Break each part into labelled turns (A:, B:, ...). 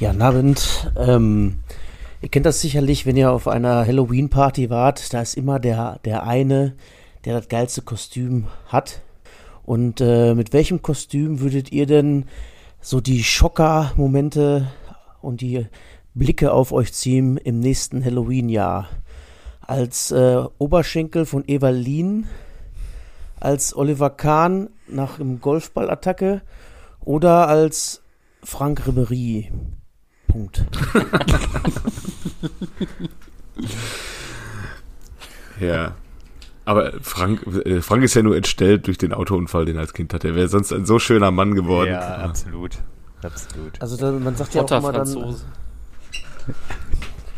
A: Ja, Abend. Ähm, ihr kennt das sicherlich, wenn ihr auf einer Halloween-Party wart. Da ist immer der, der eine, der das geilste Kostüm hat. Und äh, mit welchem Kostüm würdet ihr denn so die Schocker-Momente und die Blicke auf euch ziehen im nächsten Halloween-Jahr? Als äh, Oberschenkel von Evalin, als Oliver Kahn nach dem Golfballattacke oder als Frank Ribery? Punkt.
B: ja. Aber Frank, äh, Frank ist ja nur entstellt durch den Autounfall, den er als Kind hatte. Er wäre sonst ein so schöner Mann geworden.
C: Ja, absolut. Absolut.
A: Also da, man sagt ja auch immer dann,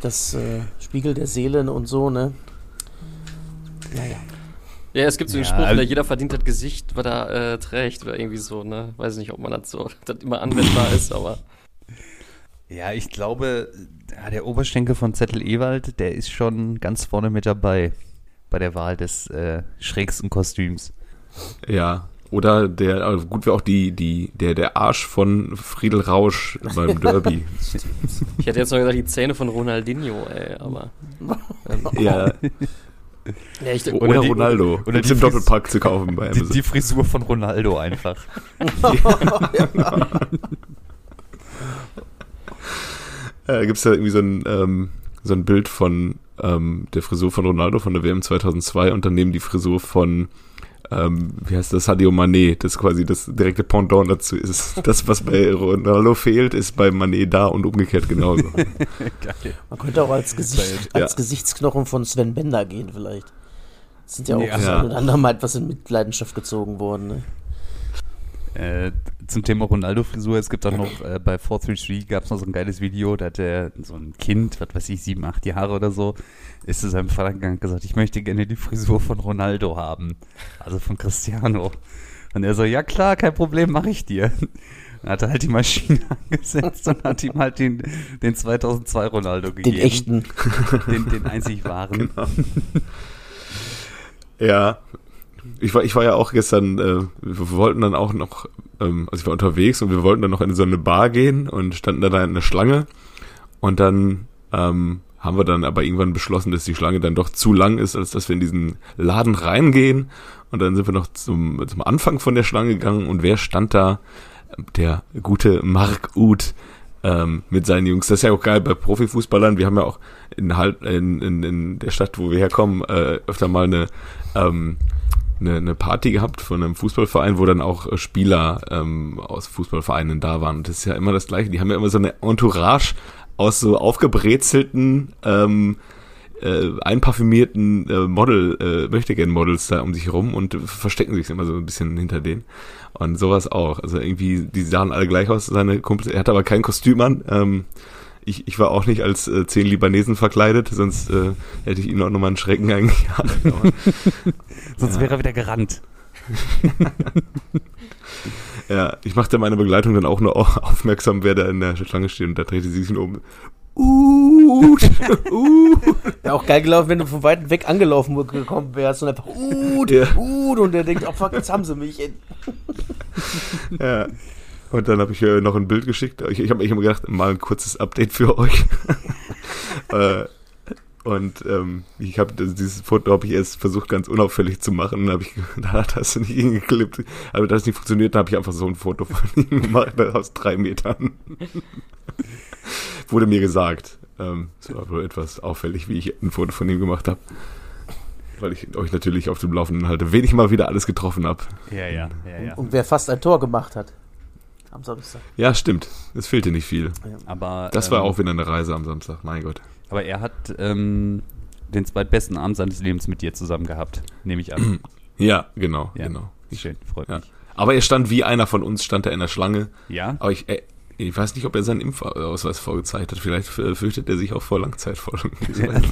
A: das äh, Spiegel der Seelen und so, ne?
D: Naja. Ja, es gibt so einen ja, Spruch, also jeder verdient das Gesicht, was er äh, trägt oder irgendwie so, ne? Weiß nicht, ob man das so, das immer anwendbar ist, aber.
C: Ja, ich glaube, ja, der Oberschenkel von Zettel Ewald, der ist schon ganz vorne mit dabei bei der Wahl des äh, schrägsten Kostüms.
B: Ja, oder der, also gut wäre auch die, die, der, der Arsch von Friedel Rausch beim Derby.
D: ich hätte jetzt noch gesagt, die Zähne von Ronaldinho, ey, aber.
B: Ähm, ja. ja ich, oder, oder die, Ronaldo.
C: Oder die im Doppelpack zu kaufen bei Amazon. Die, die Frisur von Ronaldo einfach. ja.
B: äh, Gibt es da irgendwie so ein, ähm, so ein Bild von ähm, der Frisur von Ronaldo von der WM 2002 und daneben die Frisur von ähm, wie heißt das, Sadio Mané, das quasi das direkte Pendant dazu ist. Das, was bei Ronaldo fehlt, ist bei Mané da und umgekehrt genauso.
A: Man könnte auch als, Gesicht, als ja. Gesichtsknochen von Sven Bender gehen vielleicht. Das sind ja auch ja. das ein oder andere Mal etwas in Mitleidenschaft gezogen worden. Ne?
C: Äh, zum Thema Ronaldo-Frisur, es gibt auch noch äh, bei 433 gab es noch so ein geiles Video, da hat er so ein Kind, was weiß ich, sieben, acht Jahre oder so, ist zu seinem Vater gegangen und gesagt, ich möchte gerne die Frisur von Ronaldo haben. Also von Cristiano. Und er so, ja klar, kein Problem, mache ich dir. Dann hat er halt die Maschine angesetzt und hat ihm halt den, den 2002 Ronaldo gegeben.
A: Den echten.
C: Den, den einzig wahren. Genau.
B: Ja, ich war, ich war ja auch gestern, äh, wir wollten dann auch noch, ähm, also ich war unterwegs und wir wollten dann noch in so eine Bar gehen und standen da in einer Schlange und dann ähm, haben wir dann aber irgendwann beschlossen, dass die Schlange dann doch zu lang ist, als dass wir in diesen Laden reingehen und dann sind wir noch zum, zum Anfang von der Schlange gegangen und wer stand da? Der gute Mark Uth ähm, mit seinen Jungs. Das ist ja auch geil bei Profifußballern. Wir haben ja auch in, in, in, in der Stadt, wo wir herkommen, äh, öfter mal eine ähm, eine, eine Party gehabt von einem Fußballverein, wo dann auch äh, Spieler ähm, aus Fußballvereinen da waren. Und das ist ja immer das Gleiche. Die haben ja immer so eine Entourage aus so aufgebrezelten, ähm, äh, einparfümierten äh, Model, äh, möchte gerne Models da um sich herum und verstecken sich immer so ein bisschen hinter denen. Und sowas auch. Also irgendwie, die sahen alle gleich aus, seine Kumpels. Er hat aber kein Kostüm an. Ähm, ich, ich war auch nicht als äh, zehn Libanesen verkleidet, sonst äh, hätte ich ihnen auch nochmal einen Schrecken eingejagt.
C: sonst ja. wäre er wieder gerannt.
B: ja, ich machte meine Begleitung dann auch nur aufmerksam, wer da in der Schlange steht und da drehte sie sich um. Uh,
A: uh. Ja, auch geil gelaufen, wenn du von weit weg angelaufen gekommen wärst und einfach uh, ja. uh, und der denkt, oh fuck, jetzt haben sie mich.
B: ja. Und dann habe ich äh, noch ein Bild geschickt. Ich, ich habe mir gedacht, mal ein kurzes Update für euch. äh, und ähm, ich habe dieses Foto habe ich erst versucht ganz unauffällig zu machen, habe ich da hat das nicht hingeklippt, aber das nicht funktioniert, dann habe ich einfach so ein Foto von ihm gemacht aus drei Metern. Wurde mir gesagt. Ähm, es war wohl etwas auffällig, wie ich ein Foto von ihm gemacht habe. Weil ich euch natürlich auf dem Laufenden halte, wen ich mal wieder alles getroffen habe.
C: Ja, ja, ja, ja.
A: Und wer fast ein Tor gemacht hat
B: am Samstag. Ja, stimmt. Es fehlte nicht viel.
C: Aber,
B: das war ähm, auch wieder eine Reise am Samstag, mein Gott.
C: Aber er hat ähm, den zweitbesten Abend seines Lebens mit dir zusammen gehabt, nehme ich an.
B: Ja, genau, ja. genau.
C: Schön, freut ja. mich.
B: Aber er stand wie einer von uns, stand er in der Schlange.
C: Ja.
B: Aber ich, äh, ich weiß nicht, ob er seinen Impfausweis vorgezeigt hat. Vielleicht fürchtet er sich auch vor Langzeitfolgen.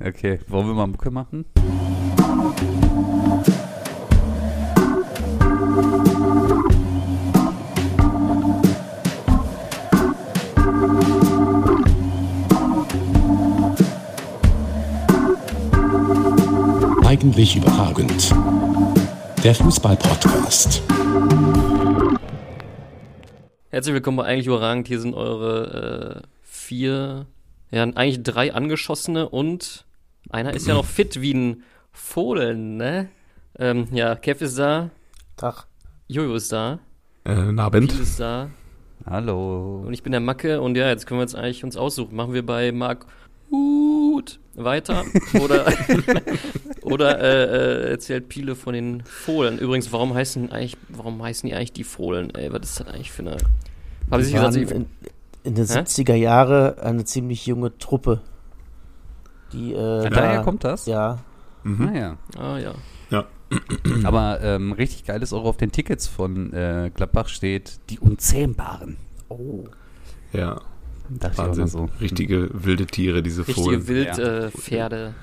C: okay, wollen wir mal Mucke machen?
E: Eigentlich überragend. Der Fußball-Podcast.
D: Herzlich willkommen bei Eigentlich Überragend. Hier sind eure äh, vier, ja, eigentlich drei Angeschossene und einer ist ja noch fit wie ein Fohlen, ne? Ähm, ja, Kev ist da.
A: Tag.
D: Jojo ist da.
B: Äh, Abend.
D: Ist da.
C: Hallo.
D: Und ich bin der Macke und ja, jetzt können wir jetzt eigentlich uns aussuchen. Machen wir bei Marc Hut weiter oder oder äh, äh, erzählt Piele von den Fohlen. Übrigens, warum heißen eigentlich, warum heißen die eigentlich die Fohlen? Ey, was ist das eigentlich für eine? Haben Sie gesagt, Sie,
A: in, in den
D: Hä?
A: 70er Jahre eine ziemlich junge Truppe. Die, äh,
C: Ja,
A: da-
C: daher kommt das?
A: Ja.
B: Mhm.
C: Ah ja.
D: ah ja.
C: Aber ähm, richtig geil ist auch auf den Tickets von äh, Gladbach steht die Unzähmbaren.
A: Oh.
B: Ja,
C: Auch
B: Wahnsinn.
C: so.
B: Richtige wilde Tiere, diese
D: Richtige
B: Fohlen.
D: Wildpferde, äh, Pferde,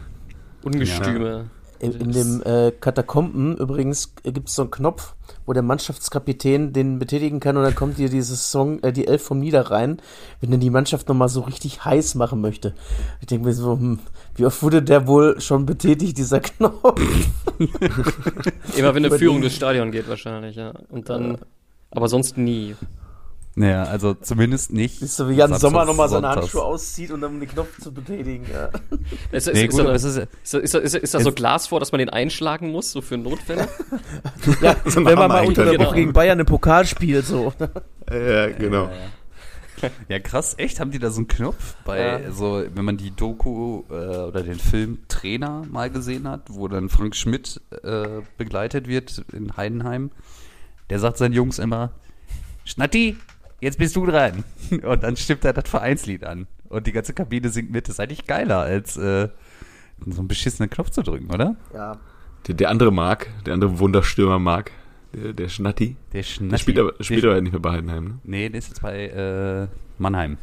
D: Ungestüme.
A: In, in dem äh, Katakomben übrigens gibt es so einen Knopf, wo der Mannschaftskapitän den betätigen kann und dann kommt dir dieses Song, äh, die Elf vom Niederrhein, wenn er die Mannschaft nochmal so richtig heiß machen möchte. Ich denke mir so, hm, wie oft wurde der wohl schon betätigt, dieser Knopf?
D: Immer wenn eine Führung durchs Stadion geht wahrscheinlich, ja. Und dann, aber sonst nie.
C: Naja, also zumindest nicht.
A: Siehst du, wie Jan Sommer nochmal seine. Handschuhe auszieht und dann um den Knopf zu betätigen. Ja.
D: Ist, ist,
C: Nee,
D: ist, da, ist,
C: ist,
D: ist, ist, ist so Glas vor, dass man den einschlagen muss, so für Notfälle?
A: Ja,
B: So
A: wenn man mal unter der. Woche gegen Bayern im Pokal spielt, so.
B: Ja, genau.
C: Ja, krass, echt? Haben die da so einen Knopf bei,
A: Ja.
C: so, wenn man die Doku äh, oder den Film Trainer mal gesehen hat, wo dann Frank Schmidt äh, begleitet wird in Heidenheim, der sagt seinen Jungs immer, Schnatti, jetzt bist du dran. Und dann stimmt er das Vereinslied an. Und die ganze Kabine singt mit. Das ist eigentlich geiler, als äh, so einen beschissenen Knopf zu drücken, oder?
A: Ja.
B: Der, der andere Mark, der andere Wunderstürmer Mark, der, der Schnatti,
C: Der
B: der
C: Schnatti.
B: spielt aber, spielt
C: der,
B: aber nicht mehr bei Heidenheim, ne?
C: Nee, der ist jetzt bei äh, Mannheim.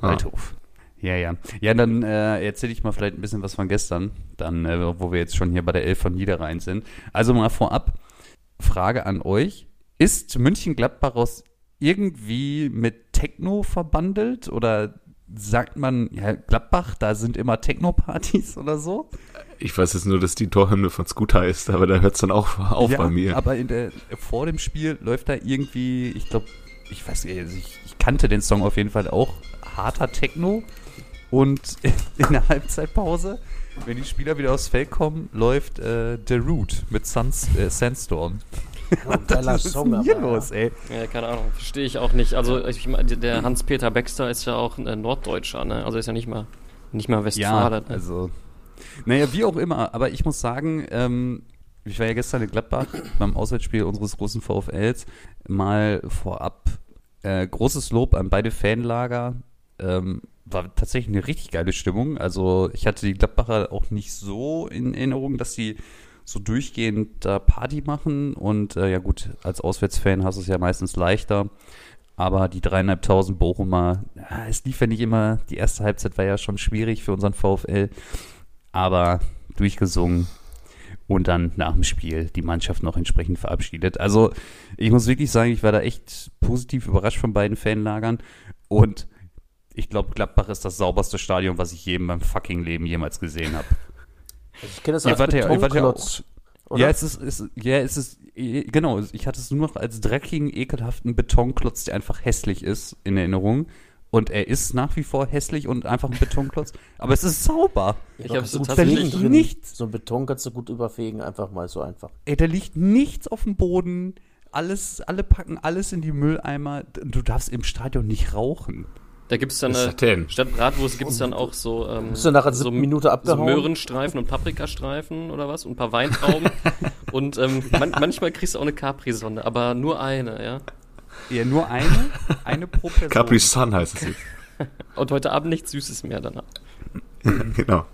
B: Ah.
C: Waldhof. Ja, ja. Ja, dann äh, erzähle ich mal vielleicht ein bisschen was von gestern, dann, äh, wo wir jetzt schon hier bei der Elf von Niederrhein sind. Also mal vorab, Frage an euch. Ist München-Gladbach aus irgendwie mit Techno verbandelt oder sagt man, ja, Gladbach, da sind immer Techno-Partys oder so?
B: Ich weiß jetzt nur, dass die Torhymne von Scooter ist, aber da hört es dann auch auf
C: ja,
B: bei mir.
C: aber der, vor dem Spiel läuft da irgendwie, ich glaube, ich weiß nicht, also ich, ich kannte den Song auf jeden Fall auch, harter Techno. Und in der Halbzeitpause, wenn die Spieler wieder aufs Feld kommen, läuft äh, The Root mit Suns, äh, Sandstorm.
A: Geiler
C: Was ist
A: Song,
C: denn hier
A: aber,
C: los, ey?
D: Ja, keine Ahnung, verstehe ich auch nicht. Also ich meine, der Hans-Peter Baxter ist ja auch ein äh, Norddeutscher, ne? Also ist ja nicht mal nicht mal
C: Ja,
D: Westfalen. ne?
C: also, naja, wie auch immer, aber ich muss sagen, ähm, ich war ja gestern in Gladbach beim Auswärtsspiel unseres großen VfLs, mal vorab äh, großes Lob an beide Fanlager. Ähm, war tatsächlich eine richtig geile Stimmung. Also ich hatte die Gladbacher auch nicht so in Erinnerung, dass sie so durchgehend da Party machen. Und äh, ja gut, als Auswärtsfan hast du es ja meistens leichter. Aber die dreieinhalbtausend Bochumer, ja, es lief ja nicht immer, die erste Halbzeit war ja schon schwierig für unseren VfL, aber durchgesungen und dann nach dem Spiel die Mannschaft noch entsprechend verabschiedet. Also ich muss wirklich sagen, ich war da echt positiv überrascht von beiden Fanlagern und ich glaube, Gladbach ist das sauberste Stadion, was ich je in meinem fucking Leben jemals gesehen habe.
A: Also ich kenne das
C: Ihr
A: als
C: ja- ihr wart ja
A: Betonklotz. oder?
C: Ja, es ist, es, ja, es ist, genau, ich hatte es nur noch als dreckigen, ekelhaften Betonklotz, der einfach hässlich ist, in Erinnerung. Und er ist nach wie vor hässlich und einfach ein Betonklotz. Aber es ist sauber.
D: Ich
A: Da
D: habe so tatsächlich
A: drin.
C: nichts.
A: So ein Beton kannst du gut überfegen, einfach mal so einfach.
C: Ey, da liegt nichts auf dem Boden. Alles, alle packen alles in die Mülleimer. Du darfst im Stadion nicht rauchen.
D: Da gibt es dann
B: denn?
D: statt Bratwurst gibt es dann auch so ähm,
A: Bist du nach
D: so,
A: Minute
D: so
A: abgehauen?
D: Möhrenstreifen und Paprikastreifen oder was und ein paar Weintrauben und ähm, man, manchmal kriegst du auch eine Capri-Sonne, aber nur eine, ja.
C: Ja, nur eine, eine pro Person.
B: Capri Sun heißt es jetzt.
D: Und heute Abend nichts Süßes mehr danach.
B: genau.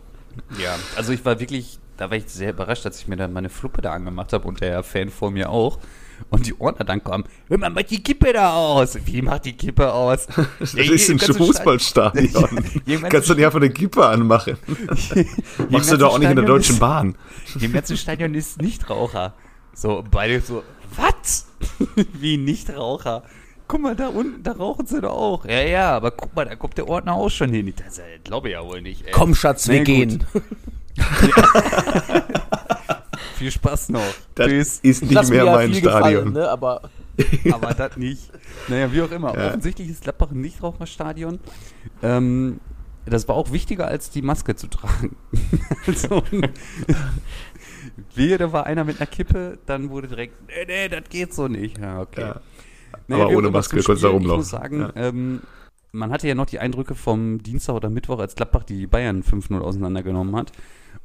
C: Ja, also ich war wirklich, da war ich sehr überrascht, als ich mir dann meine Fluppe da angemacht habe und der Fan vor mir auch. Und die Ordner dann kamen, hör mal, mach die Kippe da aus. Wie macht die Kippe aus?
B: Das ist ein Fußballstadion. Kannst du nicht einfach eine Kippe anmachen? Machst du doch auch nicht in der Deutschen Bahn.
C: Im ganzen Stadion ist Nichtraucher. So, beide so, was? Wie Nichtraucher? Guck mal, da unten, da rauchen sie doch auch. Ja, ja, aber guck mal, da kommt der Ordner auch schon hin. Das äh, glaube ich ja wohl nicht. Ey.
A: Komm, Schatz, wir
C: gut.
A: gehen.
C: Viel Spaß noch.
B: Das
C: Tschüss.
B: ist nicht
A: Lass
B: mehr
A: ja
B: mein
A: viel gefallen,
B: Stadion.
A: ne? Aber
C: aber das nicht. Naja, wie auch immer.
B: Ja.
C: Offensichtlich ist Gladbach ein Nichtraucherstadion. Ähm, das war auch wichtiger, als die Maske zu tragen. also, wehe, da war einer mit einer Kippe, dann wurde direkt, nee, nee, das geht so nicht. Ja, okay.
B: Ja.
C: Naja,
B: Aber ohne Maske konntest du da rumlaufen.
C: Ich muss sagen,
B: Ja.
C: ähm, man hatte ja noch die Eindrücke vom Dienstag oder Mittwoch, als Gladbach die Bayern 5-0 auseinandergenommen hat.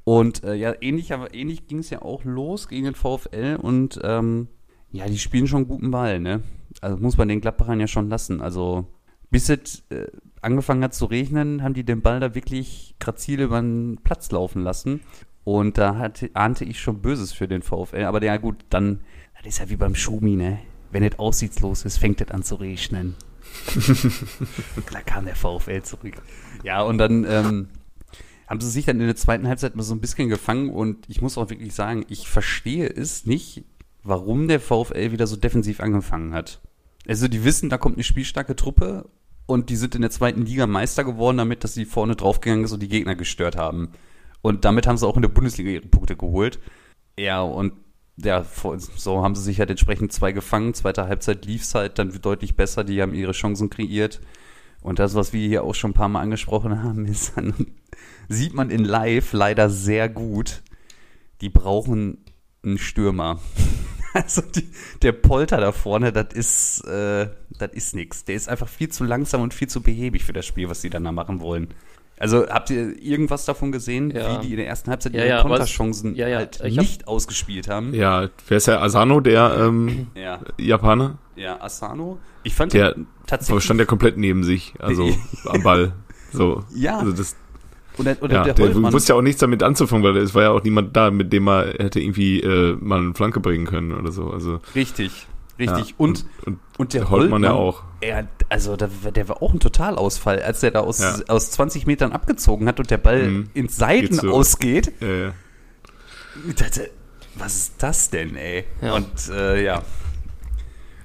C: Und äh, ja, ähnlich, aber ähnlich ging es ja auch los gegen den VfL und ähm, ja, die spielen schon guten Ball, ne? Also muss man den Gladbachern ja schon lassen. Also bis es äh, angefangen hat zu regnen, haben die den Ball da wirklich grazil über den Platz laufen lassen. Und da hatte, ahnte ich schon Böses für den VfL. Aber ja gut, dann, das ist ja wie beim Schumi, ne? Wenn es aussichtslos ist, fängt es an zu regnen. da kam der VfL zurück. Ja, und dann ähm, haben sie sich dann in der zweiten Halbzeit mal so ein bisschen gefangen. Und ich muss auch wirklich sagen, ich verstehe es nicht, warum der VfL wieder so defensiv angefangen hat. Also die wissen, da kommt eine spielstarke Truppe und die sind in der zweiten Liga Meister geworden damit, dass sie vorne draufgegangen ist und die Gegner gestört haben. Und damit haben sie auch in der Bundesliga ihre Punkte geholt. Ja, und ja, so haben sie sich halt entsprechend zwei gefangen. Zweite Halbzeit lief es halt dann deutlich besser. Die haben ihre Chancen kreiert. Und das, was wir hier auch schon ein paar Mal angesprochen haben, ist dann, sieht man in live leider sehr gut. Die brauchen einen Stürmer. Also die, der Polter da vorne, das ist, äh, das ist nix. Der ist einfach viel zu langsam und viel zu behäbig für das Spiel, was sie dann da machen wollen. Also habt ihr irgendwas davon gesehen,
D: Ja.
C: wie die in der ersten Halbzeit
D: Ja,
C: ihre
D: ja,
C: Konterchancen
D: ja, ja,
C: halt
D: ich hab-
C: nicht ausgespielt haben?
B: Ja, wer ist der Asano, der ähm,
C: Ja,
B: Japaner?
C: ja, Asano. Ich fand
B: Der
C: den tatsächlich.
B: stand ja komplett neben sich, also am Ball. So.
C: Ja.
B: Also das,
C: oder oder
B: ja,
C: der
B: der
C: Holtmann.
B: wusste ja auch nichts damit anzufangen, weil es war ja auch niemand da, mit dem man hätte irgendwie äh, mal eine Flanke bringen können oder so. Also
C: Richtig, richtig.
B: Ja,
C: und,
B: und,
C: und der
B: Holtmann ja auch.
C: Er, also da, der war auch ein Totalausfall, als der da aus,
B: Ja.
C: aus 20 Metern abgezogen hat und der Ball
B: Mhm.
C: ins Seiten
B: so.
C: ausgeht.
B: Äh,
C: Ich dachte, was ist das denn, ey?
D: Ja.
C: Und äh, ja.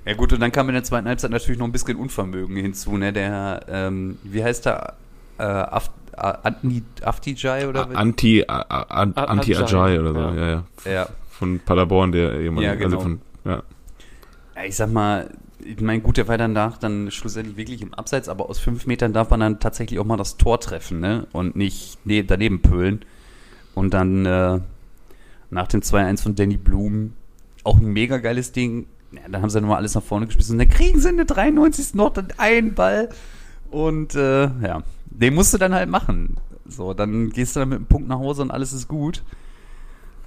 C: Ja gut, und dann kam in der zweiten Halbzeit natürlich noch ein bisschen Unvermögen hinzu, ne? Der, ähm, wie heißt der? Äh, Aft, äh, Antni Aftijai oder?
B: Anti, Anti-Ajay
D: Ajay,
B: oder so,
D: ja.
B: ja, ja.
C: Ja.
B: Von Paderborn, der jemand,
C: Ja, genau.
B: also von, ja.
C: Ja, ich sag mal, ich meine, gut, der war danach dann schlussendlich wirklich im Abseits, aber aus fünf Metern darf man dann tatsächlich auch mal das Tor treffen, ne? Und nicht ne, daneben pölen. Und dann äh, nach dem 2-1 von Danny Blum auch ein mega geiles Ding. Ja, dann haben sie nochmal alles nach vorne gespielt und dann kriegen sie in der 93. noch dann einen Ball. Und äh, ja, den musst du dann halt machen. So, dann gehst du dann mit einem Punkt nach Hause und alles ist gut.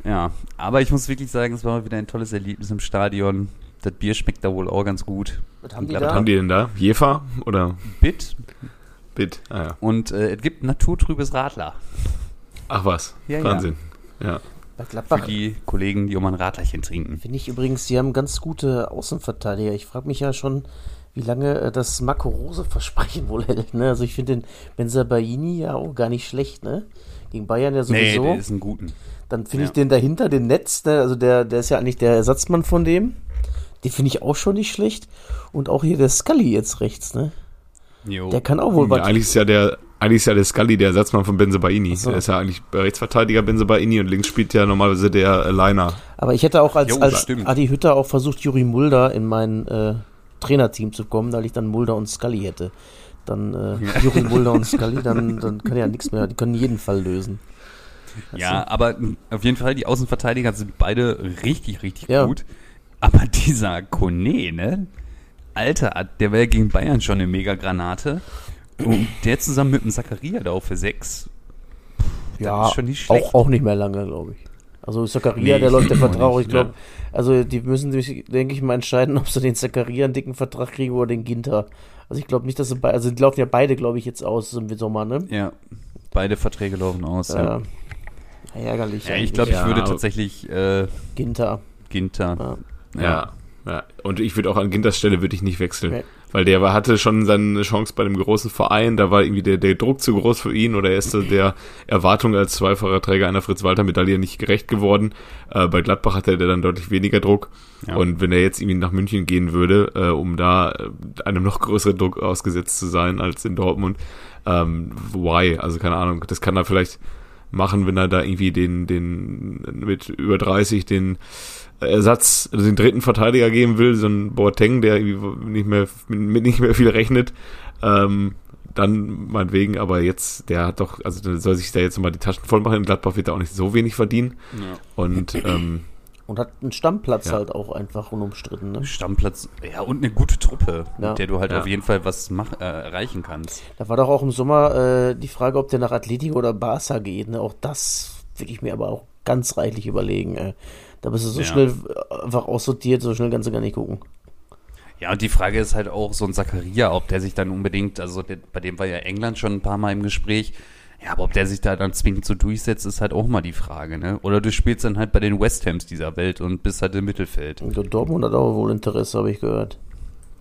C: Ja, aber ich muss wirklich sagen, es war mal wieder ein tolles Erlebnis im Stadion. Das Bier schmeckt da wohl auch ganz gut.
A: Was haben die
C: Ja,
B: Was
A: da?
B: haben die denn da? Jefer oder
C: Bit
B: Bit? Ah ja.
C: und äh, es gibt naturtrübes Radler.
B: Ach was,
C: Ja, ja.
B: Wahnsinn. Ja.
A: Bei
C: Für
A: Gladbach
C: die Kollegen, die um ein Radlerchen trinken.
A: finde ich übrigens, die haben ganz gute Außenverteidiger. Ich frage mich ja schon, wie lange äh, das Marco Rose Versprechen wohl hält. Ne? Also ich finde den Benzabaini ja auch gar nicht schlecht. Ne? Gegen Bayern ja
C: Nee,
A: sowieso.
C: der ist ein guten.
A: Dann finde ich
C: Ja.
A: den dahinter, den Netz, ne? also der, der ist ja eigentlich der Ersatzmann von dem. Den finde ich auch schon nicht schlecht. Und auch hier der Scully jetzt rechts, ne?
C: Jo.
A: Der kann auch wohl
B: ja
A: was.
B: eigentlich ist ja der eigentlich ist ja der Scully der Ersatzmann von Benzebaini.
A: so.
B: Der ist ja eigentlich Rechtsverteidiger Benzebaini und links spielt ja normalerweise der Liner.
A: Aber ich hätte auch als,
C: Jo,
A: als. Adi Hütter auch versucht, Juri Mulder in mein äh, Trainerteam zu kommen, weil ich dann Mulder und Scully hätte. Dann äh, Juri Mulder und Scully, dann, dann kann ja nichts mehr. Die können jeden Fall lösen.
C: Ja, aber auf jeden Fall, die Außenverteidiger sind beide richtig, richtig
A: Ja.
C: gut. Aber dieser Kone, ne? Alter, der war ja gegen Bayern schon eine Mega-Granate. Und der zusammen mit dem Zakaria da auch für sechs.
A: Ja,
C: ist schon nicht schlecht.
A: auch, auch nicht mehr lange, glaube ich. Also Zakaria,
C: Nee,
A: der läuft der Vertrag. Ich glaube, also die müssen sich, denke ich mal, entscheiden, ob sie den Zakaria einen dicken Vertrag kriegen oder den Ginter. Also ich glaube nicht, dass sie beide, also die laufen ja beide, glaube ich, jetzt aus im Sommer, ne?
C: Ja, beide Verträge laufen aus. Ja,
A: Ja. Ärgerlich.
C: ja ich glaube, ich
B: Ja,
C: würde tatsächlich äh,
A: Ginter.
C: Ginter.
A: Ja.
B: Ja. ja. Und ich würde auch an Ginters Stelle würde ich nicht wechseln.
A: Nee.
B: Weil der war, hatte schon seine Chance bei dem großen Verein, da war irgendwie der, der Druck zu groß für ihn oder er ist der Erwartung als zweifacher Träger einer Fritz-Walter-Medaille nicht gerecht geworden. Äh, bei Gladbach hatte er dann deutlich weniger Druck.
C: Ja.
B: Und wenn er jetzt irgendwie nach München gehen würde, äh, um da äh, einem noch größeren Druck ausgesetzt zu sein als in Dortmund, ähm, why? Also keine Ahnung, das kann er vielleicht machen, wenn er da irgendwie den, den mit über 30 den Ersatz, also den dritten Verteidiger geben will, so ein Boateng, der irgendwie nicht mehr mit nicht mehr viel rechnet, ähm, dann meinetwegen, aber jetzt, der hat doch, also der soll sich da jetzt mal die Taschen voll machen. In Gladbach wird er auch nicht so wenig verdienen. Ja. Und ähm,
A: und hat einen Stammplatz ja. halt auch einfach unumstritten. Ne?
C: Stammplatz, ja, und eine gute Truppe, ja. mit der du halt ja. auf jeden Fall was mach, äh, erreichen kannst.
A: Da war doch auch im Sommer äh, die Frage, ob der nach Atletico oder Barca geht. Ne? Auch das würde ich mir aber auch ganz reichlich überlegen. Äh. Da bist du so schnell einfach aussortiert, so schnell kannst du gar nicht gucken.
C: Ja, und die Frage ist halt auch so ein Zakaria, ob der sich dann unbedingt, also der, bei dem war ja England schon ein paar Mal im Gespräch, ja, aber ob der sich da dann zwingend so durchsetzt, ist halt auch mal die Frage, ne? Oder du spielst dann halt bei den West Hams dieser Welt und bist halt im Mittelfeld.
A: Und Dortmund hat auch wohl Interesse, habe ich gehört.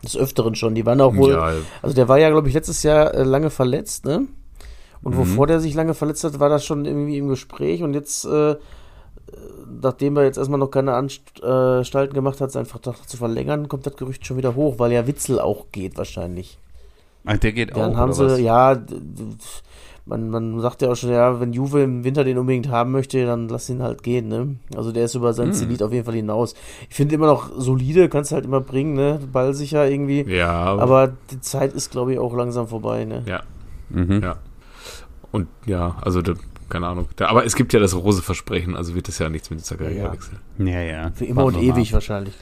A: Des Öfteren schon. Die waren auch wohl. Ja. Also der war ja, glaube ich, letztes Jahr äh, lange verletzt, ne? Und mhm. wovor der sich lange verletzt hat, war das schon irgendwie im Gespräch und jetzt, äh, nachdem er jetzt erstmal noch keine Anstalten gemacht hat, seinen Vertrag zu verlängern, kommt das Gerücht schon wieder hoch, weil ja Witzel auch geht wahrscheinlich.
C: Ach, der geht
A: Dann auch. Dann haben sie, was? ja, man, man sagt ja auch schon, ja, wenn Juve im Winter den unbedingt haben möchte, dann lass ihn halt gehen, ne? Also der ist über sein hm. Zenit auf jeden Fall hinaus. Ich finde immer noch solide, kannst du halt immer bringen, ne? Ballsicher irgendwie.
B: Ja.
A: Aber die Zeit ist, glaube ich, auch langsam vorbei, ne?
B: Ja. Mhm. Ja. Und ja, also der, keine Ahnung. Der, aber es gibt ja das rose Versprechen, also wird das ja nichts mit dieser Karriere
C: ja. wechseln. Ja, ja.
A: Für immer Warten und ewig wahrscheinlich.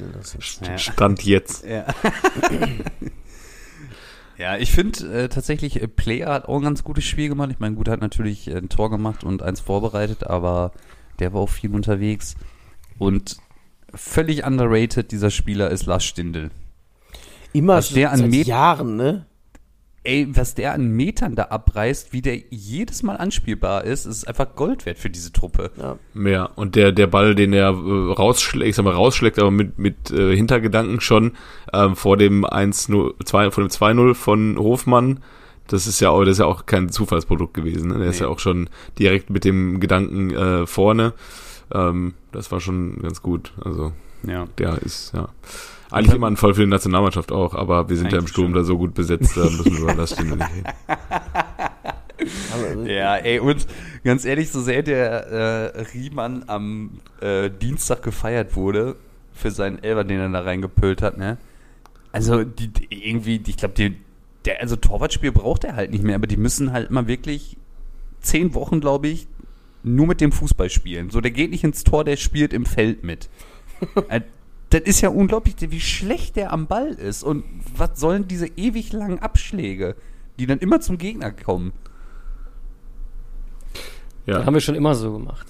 B: Stand jetzt. Ja.
C: Ja, ich finde äh, tatsächlich, äh, Player hat auch ein ganz gutes Spiel gemacht. Ich meine, gut, hat natürlich äh, ein Tor gemacht und eins vorbereitet, aber der war auch viel unterwegs. Und völlig underrated, dieser Spieler ist Lars Stindl.
A: Immer Was der an seit Jahren, ne?
C: Ey, was der an Metern da abreißt, wie der jedes Mal anspielbar ist, ist einfach Gold wert für diese Truppe.
B: Ja, ja und der, der Ball, den er äh, rausschlägt, ich sag mal, rausschlägt, aber mit, mit äh, Hintergedanken schon ähm, vor dem 1-0, 2, vor dem 2-0 von Hofmann, das ist ja auch, das ist ja auch kein Zufallsprodukt gewesen. Ne? Der nee. ist ja auch schon direkt mit dem Gedanken äh, vorne. Ähm, das war schon ganz gut. Also, ja. der ist, ja. Eigentlich immer ein Fall für die Nationalmannschaft auch, aber wir sind Eigentlich ja im Sturm schon. da so gut besetzt, da müssen wir über das Thema nicht reden.
C: ja, ey, und ganz ehrlich, so sehr der äh, Riemann am äh, Dienstag gefeiert wurde für seinen Elber, den er da reingepölt hat, ne? Also, die, irgendwie, ich glaube, der, also Torwartspiel braucht er halt nicht mehr, aber die müssen halt mal wirklich zehn Wochen, glaube ich, nur mit dem Fußball spielen. So, der geht nicht ins Tor, der spielt im Feld mit. Äh, das ist ja unglaublich, wie schlecht der am Ball ist. Und was sollen diese ewig langen Abschläge, die dann immer zum Gegner kommen?
D: Ja. Das haben wir schon immer so gemacht.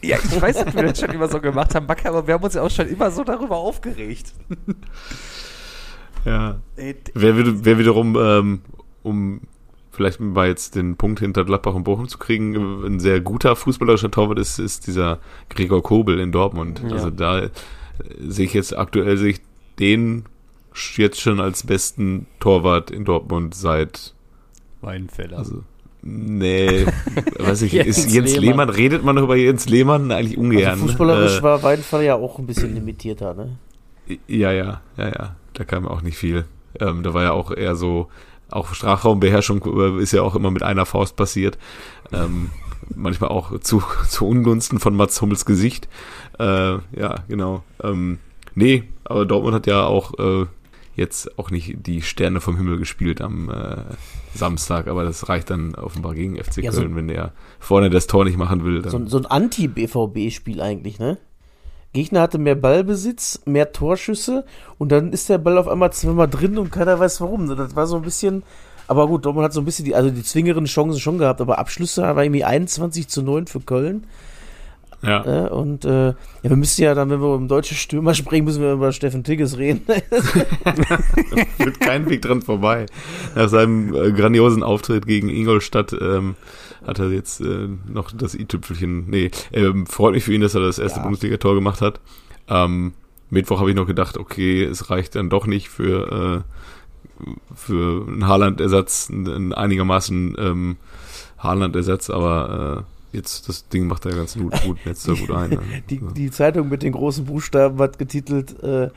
C: Ja, ich weiß, dass wir das schon immer so gemacht haben, Backe, aber wir haben uns ja auch schon immer so darüber aufgeregt.
B: Ja. Wer, wer wiederum, ähm, um vielleicht mal jetzt den Punkt hinter Gladbach und Bochum zu kriegen, ein sehr guter fußballerischer Torwart ist, ist dieser Gregor Kobel in Dortmund. Ja. Also da sehe ich jetzt aktuell sehe ich den jetzt schon als besten Torwart in Dortmund seit
C: Weinfeller.
B: Also, nee, weiß ich, Jens ist Jens Lehmann. Lehmann, redet man noch über Jens Lehmann? Eigentlich ungern. Also
A: fußballerisch äh, war Weidenfeller ja auch ein bisschen limitierter, ne?
B: Ja, ja, ja, ja. Da kam auch nicht viel. Ähm, da war ja auch eher so, auch Strafraumbeherrschung ist ja auch immer mit einer Faust passiert. Ähm, manchmal auch zu, zu Ungunsten von Mats Hummels Gesicht. Äh, ja, genau. Ähm, nee, aber Dortmund hat ja auch äh, jetzt auch nicht die Sterne vom Himmel gespielt am äh, Samstag, aber das reicht dann offenbar gegen FC ja, Köln, so, wenn der vorne das Tor nicht machen will.
A: So, so, ein Anti-BVB-Spiel eigentlich, ne? Gegner hatte mehr Ballbesitz, mehr Torschüsse und dann ist der Ball auf einmal zweimal drin und keiner weiß warum. Das war so ein bisschen, aber gut, Dortmund hat so ein bisschen die, also die zwingeren Chancen schon gehabt, aber Abschlüsse war irgendwie 21 zu 9 für Köln. Ja. Äh, und äh, ja, wir müssen ja dann, wenn wir um deutsche Stürmer sprechen, müssen wir über Steffen Tigges reden.
B: Führt kein Weg dran vorbei. Nach seinem äh, grandiosen Auftritt gegen Ingolstadt ähm, hat er jetzt äh, noch das i-Tüpfelchen. Nee, ähm, freut mich für ihn, dass er das erste ja. Bundesliga-Tor gemacht hat. Ähm, Mittwoch habe ich noch gedacht, okay, es reicht dann doch nicht für, äh, für einen Haaland-Ersatz, einen einigermaßen ähm, Haaland-Ersatz, aber äh, jetzt das Ding macht er ganz gut, gut netzt er gut ein. Ne?
A: Die, also. die, Zeitung mit den großen Buchstaben hat getitelt, äh,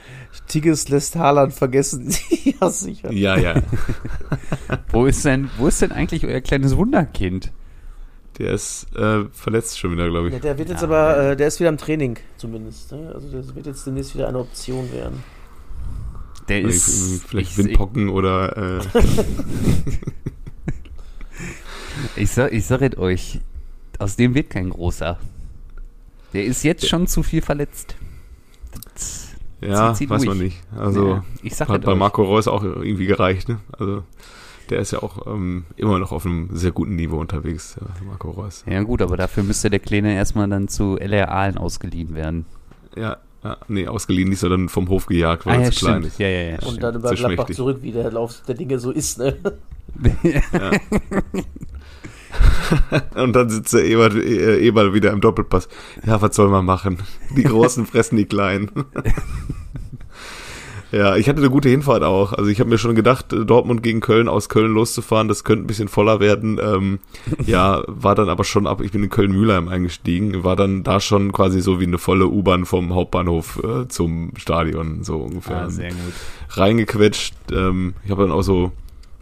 A: Tigges lässt Haaland vergessen.
B: ja, sicher. Ja, ja.
C: wo, ist denn, wo ist denn eigentlich euer kleines Wunderkind?
B: Der ist äh, verletzt schon wieder, glaube ich.
A: Ja, der wird jetzt
C: Ja.
A: aber, äh, der ist wieder im Training zumindest. Ne? Also das wird jetzt demnächst wieder eine Option werden.
C: Der
B: Irgendwie
C: ist.
B: Vielleicht
C: ich,
B: Windpocken oder äh,
C: Ich, sag, ich sag es euch, aus dem wird kein großer. Der ist jetzt schon zu viel verletzt. Das
B: ja,
C: zieht
B: weiß
C: durch.
B: man nicht. Also
C: Ja, ich sag
B: hat
C: es
B: bei
C: euch.
B: Marco Reus auch irgendwie gereicht. Ne? Also der ist ja auch ähm, immer noch auf einem sehr guten Niveau unterwegs, ja, Marco Reus.
C: Ja gut, aber dafür müsste der Kleine erstmal dann zu LR Aalen ausgeliehen werden.
B: Ja, ja, nee, ausgeliehen nicht, sondern vom Hof gejagt, weil
C: Ah,
B: er
C: ja,
B: zu klein ist.
C: Ja, ja, ja.
A: Und
C: stimmt.
A: dann über
B: zu
A: Gladbach zurück, wie der Lauf der Dinge so ist. Ne?
B: Und dann sitzt der Eber, äh, Eberl wieder im Doppelpass. Ja, was soll man machen? Die Großen fressen die Kleinen. ja, ich hatte eine gute Hinfahrt auch. Also ich habe mir schon gedacht, Dortmund gegen Köln aus Köln loszufahren, das könnte ein bisschen voller werden. Ähm, ja, war dann aber schon ab, ich bin in Köln-Mühlheim eingestiegen, war dann da schon quasi so wie eine volle U-Bahn vom Hauptbahnhof äh, zum Stadion, so ungefähr.
C: Ah, sehr gut.
B: reingequetscht. Ähm, ich habe dann auch so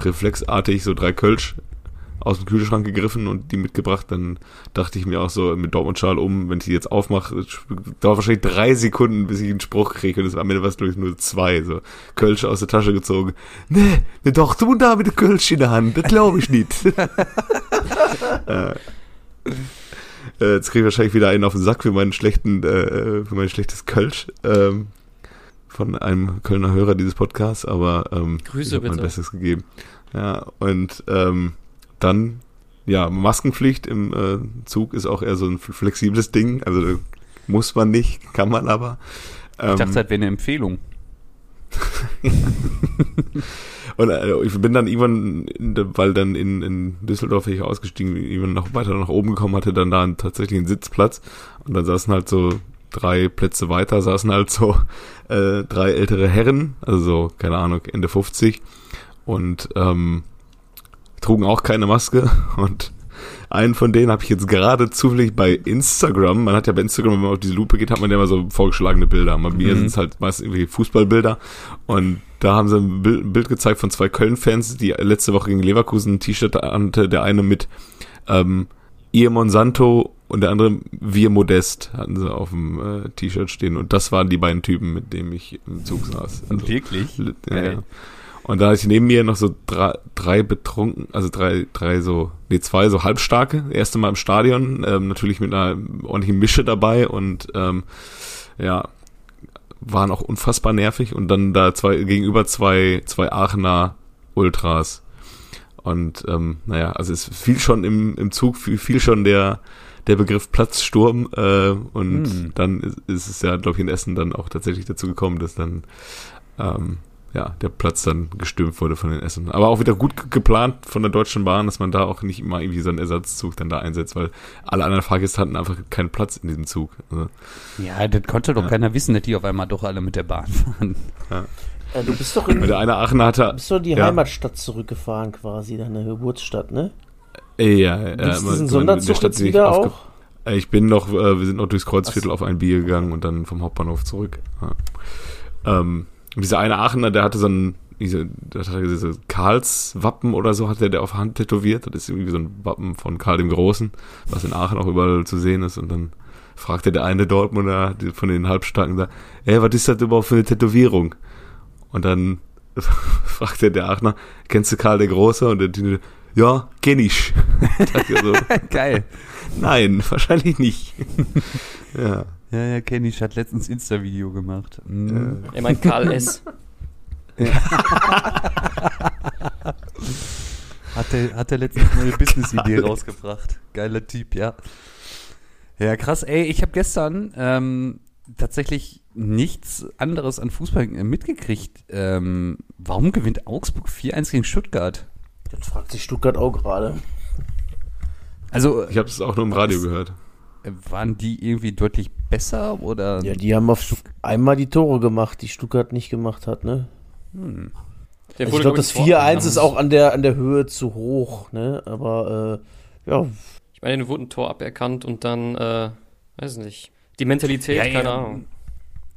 B: reflexartig so drei Kölsch aus dem Kühlschrank gegriffen und die mitgebracht. Dann dachte ich mir auch so mit Dortmund-Schal um, wenn ich die jetzt aufmache, dauert wahrscheinlich drei Sekunden, bis ich einen Spruch kriege und es war am Ende was durch nur zwei. So Kölsch aus der Tasche gezogen. Nee, ne Dortmund da mit der Kölsch in der Hand, das glaube ich nicht. äh, äh, jetzt kriege ich wahrscheinlich wieder einen auf den Sack für meinen schlechten, äh, für mein schlechtes Kölsch. Ähm, von einem Kölner Hörer dieses Podcasts, aber ähm,
D: Grüße
B: ich habe mein
D: bitte.
B: Bestes gegeben. Ja, und ähm, dann, ja, Maskenpflicht im äh, Zug ist auch eher so ein flexibles Ding. Also äh, muss man nicht, kann man aber. Ähm,
C: Ich dachte, das wäre eine Empfehlung.
B: Und äh, ich bin dann irgendwann, weil dann in, in Düsseldorf ich ausgestiegen, irgendwann noch weiter nach oben gekommen hatte, dann da einen, tatsächlich einen Sitzplatz. Und dann saßen halt so drei Plätze weiter, saßen halt so äh, drei ältere Herren, also so, keine Ahnung, Ende 50. Und ähm, trugen auch keine Maske. Und einen von denen habe ich jetzt gerade zufällig bei Instagram, man hat ja bei Instagram, wenn man auf diese Lupe geht, hat man ja immer so vorgeschlagene Bilder. Bei mir
C: Mhm.
B: sind es halt meist irgendwie Fußballbilder. Und da haben sie ein Bild, gezeigt von zwei Köln-Fans, die letzte Woche gegen Leverkusen ein T-Shirt hatte, der eine mit ähm, Ihr Monsanto und der andere Wir Modest hatten sie auf dem äh, T-Shirt stehen. Und das waren die beiden Typen, mit denen ich im Zug saß. Also,
C: Wirklich?
B: ja, ja. Und da hatte ich neben mir noch so drei, drei betrunken, also drei, drei so, nee, zwei so halbstarke. Erste Mal im Stadion, ähm, natürlich mit einer ordentlichen Mische dabei und ähm, ja, waren auch unfassbar nervig. Und dann da zwei gegenüber zwei, zwei Aachener Ultras. Und ähm, naja, also es fiel schon im, im Zug, fiel, fiel schon der, der Begriff Platzsturm äh, und
C: Hm.
B: dann ist, ist es ja, glaube ich, in Essen dann auch tatsächlich dazu gekommen, dass dann ähm, ja, der Platz dann gestürmt wurde von den Essen. Aber auch wieder gut ge- geplant von der Deutschen Bahn, dass man da auch nicht immer irgendwie so einen Ersatzzug dann da einsetzt, weil alle anderen Fahrgäste hatten einfach keinen Platz in diesem Zug. Also,
C: Ja, das konnte doch
B: Ja.
C: keiner wissen, dass die auf einmal doch alle mit der Bahn fahren.
A: Äh, du bist doch in
B: der eine Aachener hatte,
A: bist doch in die
B: Ja.
A: Heimatstadt zurückgefahren, quasi, deine Geburtsstadt, ne?
B: äh, ja, ja, immer-
A: diesen Sonderzug
B: Stadt,
A: jetzt wieder auch?
B: Äh, Ich bin noch, äh, wir sind noch durchs Kreuzviertel
A: Ach
B: auf ein Bier gegangen und dann vom Hauptbahnhof zurück. Ja. Ähm, und dieser eine Aachener, der hatte so ein, diese, der hatte diese Karls-Wappen oder so, hat der, der auf Hand tätowiert. Das ist irgendwie so ein Wappen von Karl dem Großen, was in Aachen auch überall zu sehen ist. Und dann fragte der eine Dortmunder von den Halbstarken da, ey, was ist das überhaupt für eine Tätowierung? Und dann fragte der Aachener, kennst du Karl der Große? Und der Tine, ja, kenn ich. Ich so,
C: Geil.
B: Nein, wahrscheinlich nicht. ja.
C: Ja, ja, Kenny hat letztens Insta-Video gemacht. Mhm.
D: Er meint Karl S.
C: Hat er, hat er letztens eine Business-Idee rausgebracht. Geiler Typ, ja. Ja, krass. Ey, ich habe gestern ähm, tatsächlich nichts anderes an Fußball äh, mitgekriegt. Ähm, warum gewinnt Augsburg 4-1 gegen Stuttgart?
A: Das fragt sich Stuttgart auch gerade.
C: Also,
B: Ich habe es auch nur im Radio gehört.
C: Waren die irgendwie deutlich besser oder?
A: Ja, die haben auf einmal die Tore gemacht, die Stuttgart nicht gemacht hat, ne?
C: Hm.
D: Der
A: Also ich glaube,
D: glaub
A: das
D: vor-
A: 4-1 ist auch an der, an der Höhe zu hoch, ne? Aber äh, ja,
D: Ich meine, wurde ein Tor aberkannt und dann, äh, weiß nicht. Die Mentalität,
C: Ja,
D: keine
C: ja.
D: Ahnung.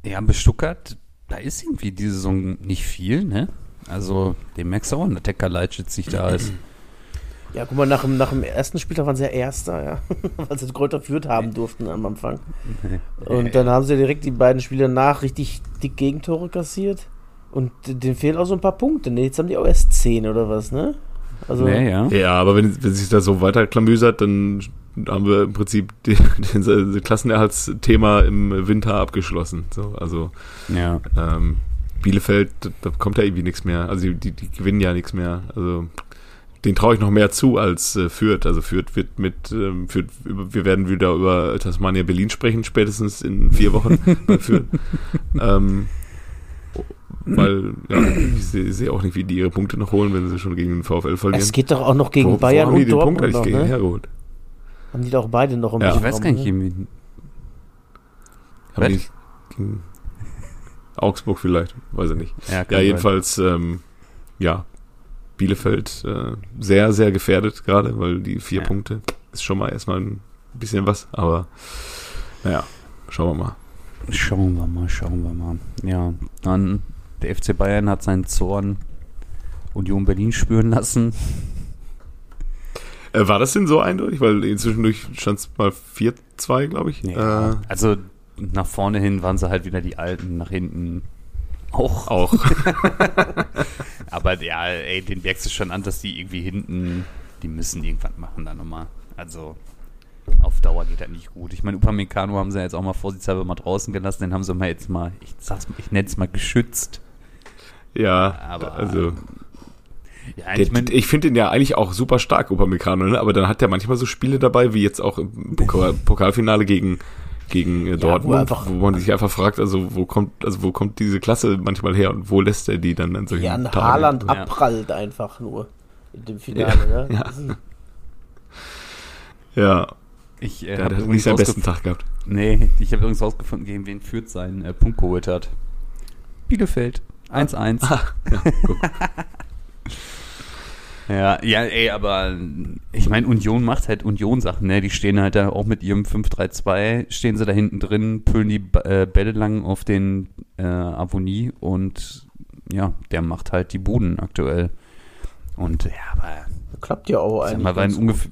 C: Ja, bei Stuttgart, da ist irgendwie diese Saison nicht viel, ne? Also, den merkst du auch, dass der Kalajdzic nicht da ist.
A: Ja, guck mal, nach dem, nach dem ersten Spieltag waren sie ja Erster, ja. Weil sie Kräuter führt haben durften am Anfang. Und dann haben sie direkt die beiden Spiele nach richtig dick Gegentore kassiert. Und denen fehlen auch so ein paar Punkte. Ne? Jetzt haben die auch erst 10 oder was, ne?
C: Also, ja, ja.
B: ja, aber wenn, wenn sich das so weiter klamüsert, dann haben wir im Prinzip die, den Klassenerhaltsthema im Winter abgeschlossen. So, also
C: ja.
B: ähm, Bielefeld, da kommt ja irgendwie nichts mehr. Also die, die, die gewinnen ja nichts mehr. Also den traue ich noch mehr zu als äh, Fürth. Also Fürth wird mit, ähm, Fürth, wir werden wieder über Tasmania Berlin sprechen, spätestens in vier Wochen bei Fürth. Ähm, weil ja, ich sehe seh auch nicht, wie die ihre Punkte noch holen, wenn sie schon gegen den VfL verlieren.
A: Es geht doch auch noch gegen wo, Bayern wo haben die und den Dortmund Punkt
B: noch, gegen ne? hergeholt?
A: Haben die doch beide noch
C: im ja. Ich weiß gar nicht, ne?
B: Haben die gegen Augsburg vielleicht, weiß ich nicht. Ja, ja jedenfalls, ähm, ja, Bielefeld äh, sehr, sehr gefährdet gerade, weil die vier ja. Punkte ist schon mal erstmal ein bisschen was, aber naja, schauen wir mal.
C: Schauen wir mal, schauen wir mal. Ja, dann der FC Bayern hat seinen Zorn Union Berlin spüren lassen.
B: Äh, war das denn so eindeutig? Weil inzwischen stand es mal 4-2, glaube ich.
C: Ja, äh, also nach vorne hin waren sie halt wieder die Alten, nach hinten auch.
B: Auch.
C: Aber ja, ey, den merkst du schon an, dass die irgendwie hinten, die müssen irgendwas machen da nochmal. Also auf Dauer geht das nicht gut. Ich meine, Upamecano haben sie jetzt auch mal vorsichtshalber mal draußen gelassen, den haben sie mal jetzt mal, ich sag's, ich nenne es mal geschützt.
B: Ja, aber also ja, ich, mein, ich finde ihn ja eigentlich auch super stark, Upamecano, ne? aber dann hat er manchmal so Spiele dabei, wie jetzt auch im Pokal Pokalfinale gegen gegen äh, Dortmund, ja, wo, wo, man sich einfach fragt, also wo kommt, also wo kommt diese Klasse manchmal her und wo lässt er die dann an solchen
A: Ja, ein Tagen? Haaland ja. abprallt einfach nur in dem Finale, ja,
B: ne? Ja. ja.
C: Ich äh, habe nicht seinen besten Tag gehabt. Nee, ich habe übrigens rausgefunden, gegen wen Fürth seinen äh, Punkt geholt hat. Bielefeld. 1-1. Ah, ja, guck. Ja, ja, ey, aber ich meine, Union macht halt Union-Sachen, ne? Die stehen halt da auch mit ihrem 5-3-2, stehen sie da hinten drin, püllen die äh, Bälle lang auf den äh, Avonie und ja, der macht halt die Buden aktuell. Und ja, aber.
A: Klappt ja auch eigentlich.
C: Mal, ungefähr.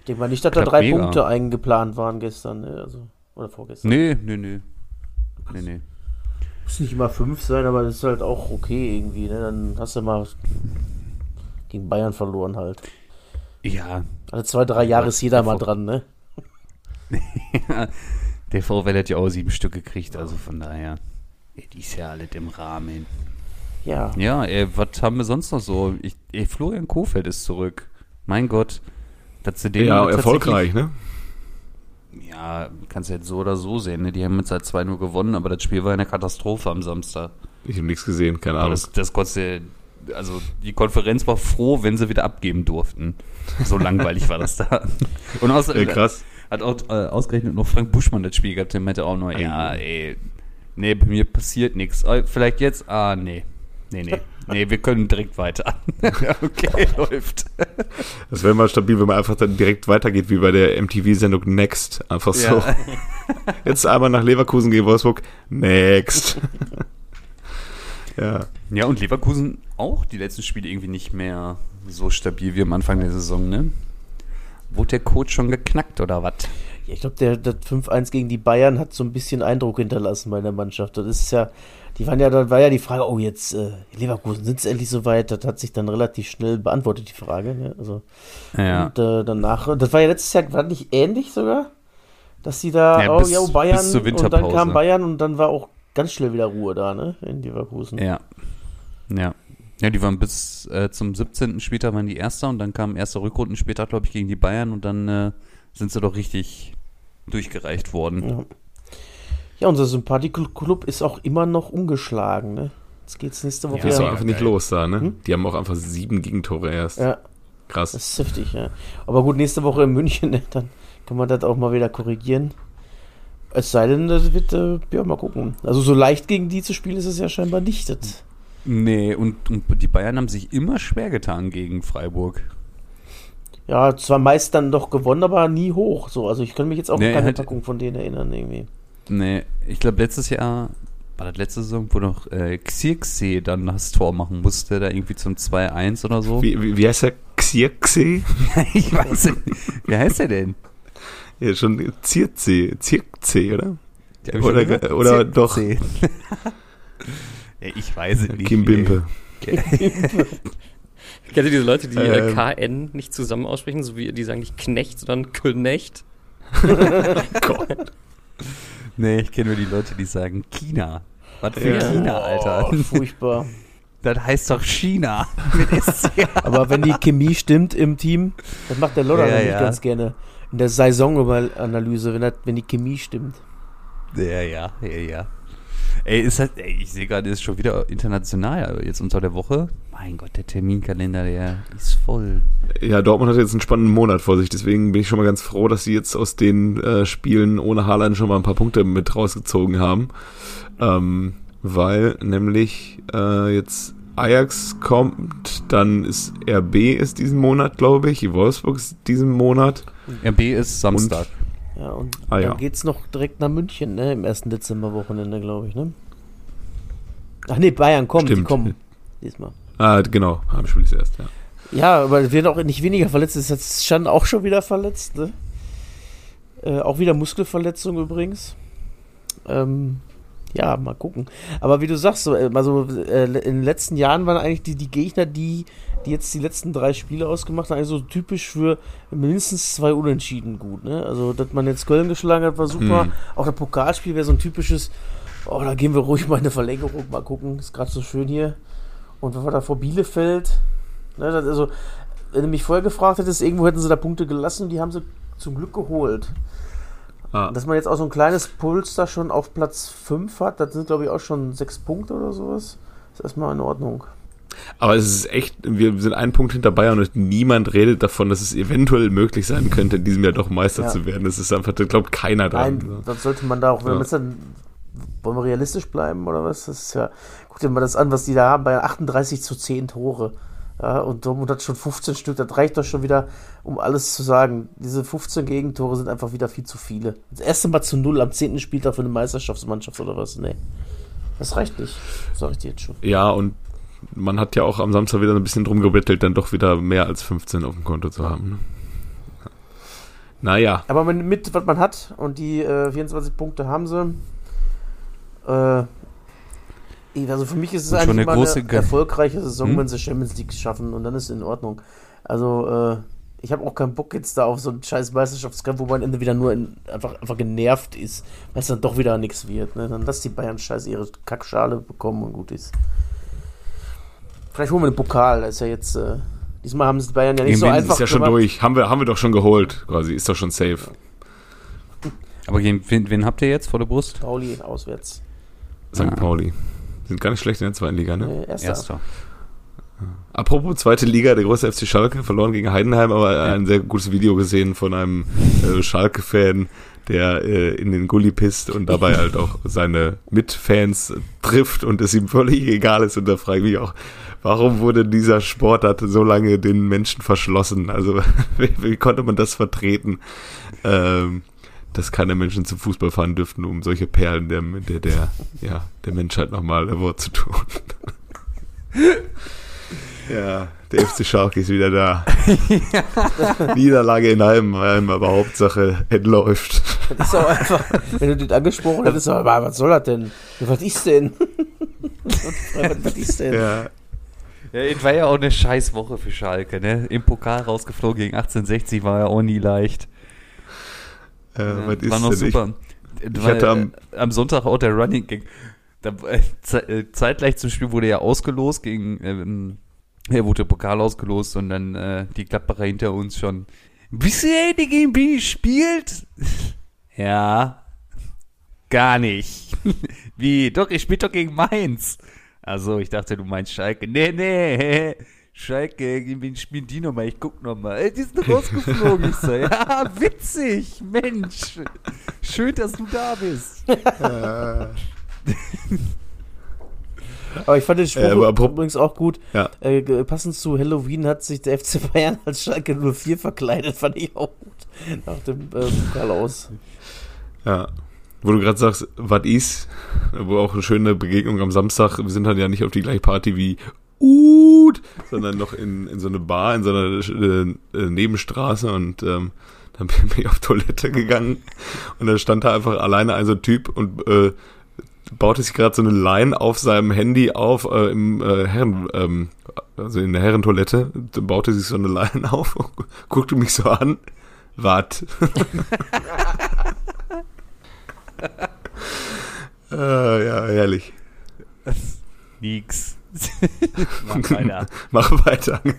A: Ich denke mal nicht, dass da drei mega. Punkte eingeplant waren gestern, ne? Also, oder vorgestern.
C: Nee, nee, nee. Nee, nee.
A: Muss nicht immer fünf sein, aber das ist halt auch okay irgendwie, ne? Dann hast du mal gegen Bayern verloren halt.
C: Ja.
A: Alle zwei, drei Jahre ist jeder mal dran, ne?
C: der VfL hat ja auch sieben Stück gekriegt, also von daher. Die ist ja alles im Rahmen.
A: Ja.
C: Ja, ey, was haben wir sonst noch so? Ich, ey, Florian Kofeld ist zurück. Mein Gott.
B: Dass den ja, erfolgreich, ne?
C: Ja, kannst du jetzt so oder so sehen. Ne? Die haben jetzt halt 2-0 gewonnen, aber das Spiel war eine Katastrophe am Samstag.
B: Ich habe nichts gesehen, keine Ahnung.
C: Das, das konnte also die Konferenz war froh, wenn sie wieder abgeben durften. So langweilig war das da. Und außerdem
B: ja, krass.
C: hat auch äh, ausgerechnet noch Frank Buschmann das Spiel gehabt, der meinte auch nur, ja, ey, nee, bei mir passiert nichts. Oh, vielleicht jetzt, ah, nee. Nee, nee. Nee, wir können direkt weiter. okay, läuft.
B: Das wäre mal stabil, wenn man einfach dann direkt weitergeht, wie bei der MTV-Sendung Next. Einfach so. Ja. Jetzt einmal nach Leverkusen gehen, Wolfsburg. Next.
C: Ja. Ja, und Leverkusen auch die letzten Spiele irgendwie nicht mehr so stabil wie am Anfang der Saison, ne? Wurde der Coach schon geknackt oder was?
A: Ja, ich glaube, der, der 5-1 gegen die Bayern hat so ein bisschen Eindruck hinterlassen bei der Mannschaft. Das ist ja, die waren ja, da war ja die Frage, oh, jetzt äh, Leverkusen, sind es endlich soweit? Das hat sich dann relativ schnell beantwortet, die Frage. Ne? Also,
C: ja.
A: Und äh, danach, das war ja letztes Jahr, war nicht ähnlich sogar? Dass sie da, ja, bis, oh, ja, Bayern, und dann kam Bayern und dann war auch ganz schnell wieder Ruhe da, ne? In Leverkusen.
C: Ja. Ja. Ja, die waren bis äh, zum 17. später waren die Erster und dann kam erster Rückrunden später, glaube ich, gegen die Bayern und dann äh, sind sie doch richtig durchgereicht worden.
A: Ja, ja unser Sympathie-Club ist auch immer noch ungeschlagen, ne? Jetzt geht's nächste Woche.
B: Ja, ist doch einfach nicht los da, ne? Hm? Die haben auch einfach sieben Gegentore erst.
A: Ja. Krass. Das ist heftig, ja. Aber gut, nächste Woche in München, ne? dann kann man das auch mal wieder korrigieren. Es sei denn, das wird, äh, ja, mal gucken. Also so leicht gegen die zu spielen ist es ja scheinbar nicht. Das.
C: Nee, und, und die Bayern haben sich immer schwer getan gegen Freiburg.
A: Ja, zwar meist dann doch gewonnen, aber nie hoch. So, also ich kann mich jetzt auch nee, keine halt, Packung von denen erinnern irgendwie.
C: Nee, ich glaube letztes Jahr, war das letzte Saison, wo noch äh, Xirxe dann das Tor machen musste, da irgendwie zum 2-1 oder so.
B: Wie, wie, wie heißt der? Zirksee?
C: ich weiß nicht. Wie heißt der denn?
B: Ja, schon Zirksee, Zirksee, oder?
C: Schon
B: Oder, oder doch
C: ja, ich weiß es nicht.
B: Kim Bimpe.
D: Kennt ihr diese Leute, die äh,
B: Ähm.
D: KN nicht zusammen aussprechen, so wie die sagen nicht Knecht, sondern Knecht?
B: Gott.
C: Nee, ich kenne nur die Leute, die sagen China. Was für
B: Ja.
C: China, Alter?
A: Oh, furchtbar.
C: Das heißt doch China.
A: Aber wenn die Chemie stimmt im Team, das macht der Lodder
C: Ja,
A: nämlich
C: ja.
A: ganz gerne. In der Saisonanalyse, wenn, das- wenn die Chemie stimmt.
C: Ja, ja, ja, ja. Ey, ist halt, ey, ich sehe gerade, ist schon wieder international, aber jetzt unter der Woche. Mein Gott, der Terminkalender, der ist voll.
B: Ja, Dortmund hat jetzt einen spannenden Monat vor sich, deswegen bin ich schon mal ganz froh, dass sie jetzt aus den äh, Spielen ohne Haaland schon mal ein paar Punkte mit rausgezogen haben. Ähm, weil nämlich äh, jetzt Ajax kommt, dann ist RB ist diesen Monat, glaube ich, Wolfsburg ist diesen Monat.
C: RB ist Samstag.
A: Ja, und
B: Ah, ja.
A: dann geht's noch direkt nach München, ne? Im ersten Dezemberwochenende, glaube ich, ne? Ach nee, Bayern kommt, die
B: Stimmt.
A: kommen. Diesmal.
B: Ah, genau, Heimspiel ist erst, ja.
A: Ja, aber es wird auch nicht weniger verletzt. Ist jetzt Schan auch schon wieder verletzt, ne? Äh, auch wieder Muskelverletzung übrigens. Ähm, ja, mal gucken. Aber wie du sagst, so, äh, also, äh, in den letzten Jahren waren eigentlich die, die Gegner, die, die jetzt die letzten drei Spiele ausgemacht haben, eigentlich so typisch für mindestens zwei Unentschieden gut. Ne? Also, dass man jetzt Köln geschlagen hat, war super.
B: Hm.
A: Auch das Pokalspiel wäre so ein typisches, oh, da gehen wir ruhig mal in eine Verlängerung, mal gucken. Ist gerade so schön hier. Und was war da vor Bielefeld? Ne, das, also, wenn du mich vorher gefragt hättest, irgendwo hätten sie da Punkte gelassen und die haben sie zum Glück geholt.
B: Ah,
A: Dass man jetzt auch so ein kleines Puls da schon auf Platz 5 hat, das sind glaube ich auch schon sechs Punkte oder sowas. Ist erstmal in Ordnung.
B: aber es ist echt, wir sind einen Punkt hinter Bayern und niemand redet davon, dass es eventuell möglich sein könnte, in diesem Jahr doch Meister
A: Ja.
B: zu werden. Das ist einfach, da glaubt keiner dran.
A: Nein, das sollte man da auch, wenn
B: Ja.
A: man jetzt dann, wollen wir realistisch bleiben oder was? Das ist ja, guck dir mal das an, was die da haben, bei 38 zu 10 Tore. Ja, und Dortmund hat schon 15 Stück, das reicht doch schon wieder, um alles zu sagen. Diese 15 Gegentore sind einfach wieder viel zu viele. Das erste Mal zu null am 10. Spieltag für eine Meisterschaftsmannschaft oder was? Nee. Das reicht nicht, sag ich dir jetzt schon.
B: Ja, und man hat ja auch am Samstag wieder ein bisschen drum gebettelt, dann doch wieder mehr als 15 auf dem Konto zu haben. Ne? Naja,
A: Aber mit, was man hat und die äh, 24 Punkte haben sie. Äh, also für mich ist es
C: Und
A: eigentlich
C: eine
A: immer
C: große
A: eine erfolgreiche Saison,
C: Hm?
A: wenn sie Champions League schaffen und dann ist es in Ordnung. Also äh, ich habe auch keinen Bock jetzt da auf so einen scheiß Meisterschaftskampf, wo man am Ende wieder nur in, einfach, einfach genervt ist, weil es dann doch wieder nichts wird. Ne? Dann lass die Bayern scheiß ihre Kackschale bekommen und gut ist. Vielleicht holen wir den Pokal, da ist ja jetzt. Äh, diesmal haben es die Bayern ja nicht so
C: Gegen wen?
A: einfach
B: ist ja schon
A: gemacht.
B: durch. Haben wir, haben wir doch schon geholt, quasi. Ist doch schon safe.
C: Aber gegen, wen, wen habt ihr jetzt vor der Brust?
A: Pauli auswärts.
B: St.
C: Ah.
B: Pauli. Sind gar nicht schlecht in der zweiten Liga, ne?
A: Äh, erster.
C: Erster.
B: Apropos zweite Liga, der große FC Schalke verloren gegen Heidenheim, aber ein sehr gutes Video gesehen von einem äh, Schalke-Fan, der äh, in den Gully pisst und dabei halt auch seine Mitfans trifft und es ihm völlig egal ist. Und da frage ich mich auch, warum wurde dieser Sportart so lange den Menschen verschlossen? Also wie, wie konnte man das vertreten? Ähm, dass keine Menschen zum Fußball fahren dürften, um solche Perlen der, der, der, ja, der Menschheit nochmal ein Wort zu tun. Ja, der FC Schalke ist wieder da. Niederlage in Heidenheim, aber Hauptsache, es läuft.
A: Das ist auch einfach, wenn du den angesprochen hättest, aber was soll das denn? Ja, was ist denn? was, was ist denn?
B: Ja,
C: Ja, es war ja auch eine scheiß Woche für Schalke, ne? Im Pokal rausgeflogen gegen 1860 war ja auch nie leicht.
B: Äh,
C: Ja,
B: was ist
C: war noch?
B: Ich-
C: super.
B: ich
C: Weil,
B: hatte am-
C: äh, am Sonntag auch der Running Gang. Da, äh, äh, zeitgleich zum Spiel wurde ja ausgelost gegen, ähm, er wurde der Pokal ausgelost und dann äh, die Gladbacher hinter uns schon. Wisst ihr, die gegen ihr spielt? ja. Gar nicht. Wie? Doch, ihr spielt doch gegen Mainz. Also, ich dachte, du meinst Schalke. Nee, nee. Schalke, gegen wen spielen die nochmal? Ich guck nochmal. Ey, die sind rausgeflogen. Ich so, ja, witzig. Mensch. Schön, dass du da bist.
A: Aber ich fand den Spruch
B: Äh,
A: übrigens auch gut.
B: Ja.
A: Äh, passend zu Halloween hat sich der FC Bayern als Schalke 04 verkleidet, fand ich auch gut. Nach dem äh, Pokal aus.
B: ja. Wo du gerade sagst, was ist, wo auch eine schöne Begegnung am Samstag, wir sind dann ja nicht auf die gleiche Party wie Ut, sondern noch in, in so eine Bar, in so einer äh, äh, Nebenstraße und ähm, dann bin ich auf Toilette gegangen und dann stand da einfach alleine ein so Typ und äh, baute sich gerade so eine Line auf seinem Handy auf äh, im äh, Herren, ähm, also in der Herrentoilette, baute sich so eine Line auf, guckte mich so an, wart. äh, ja, herrlich.
C: Nix. Mach weiter.
B: Mach weiter.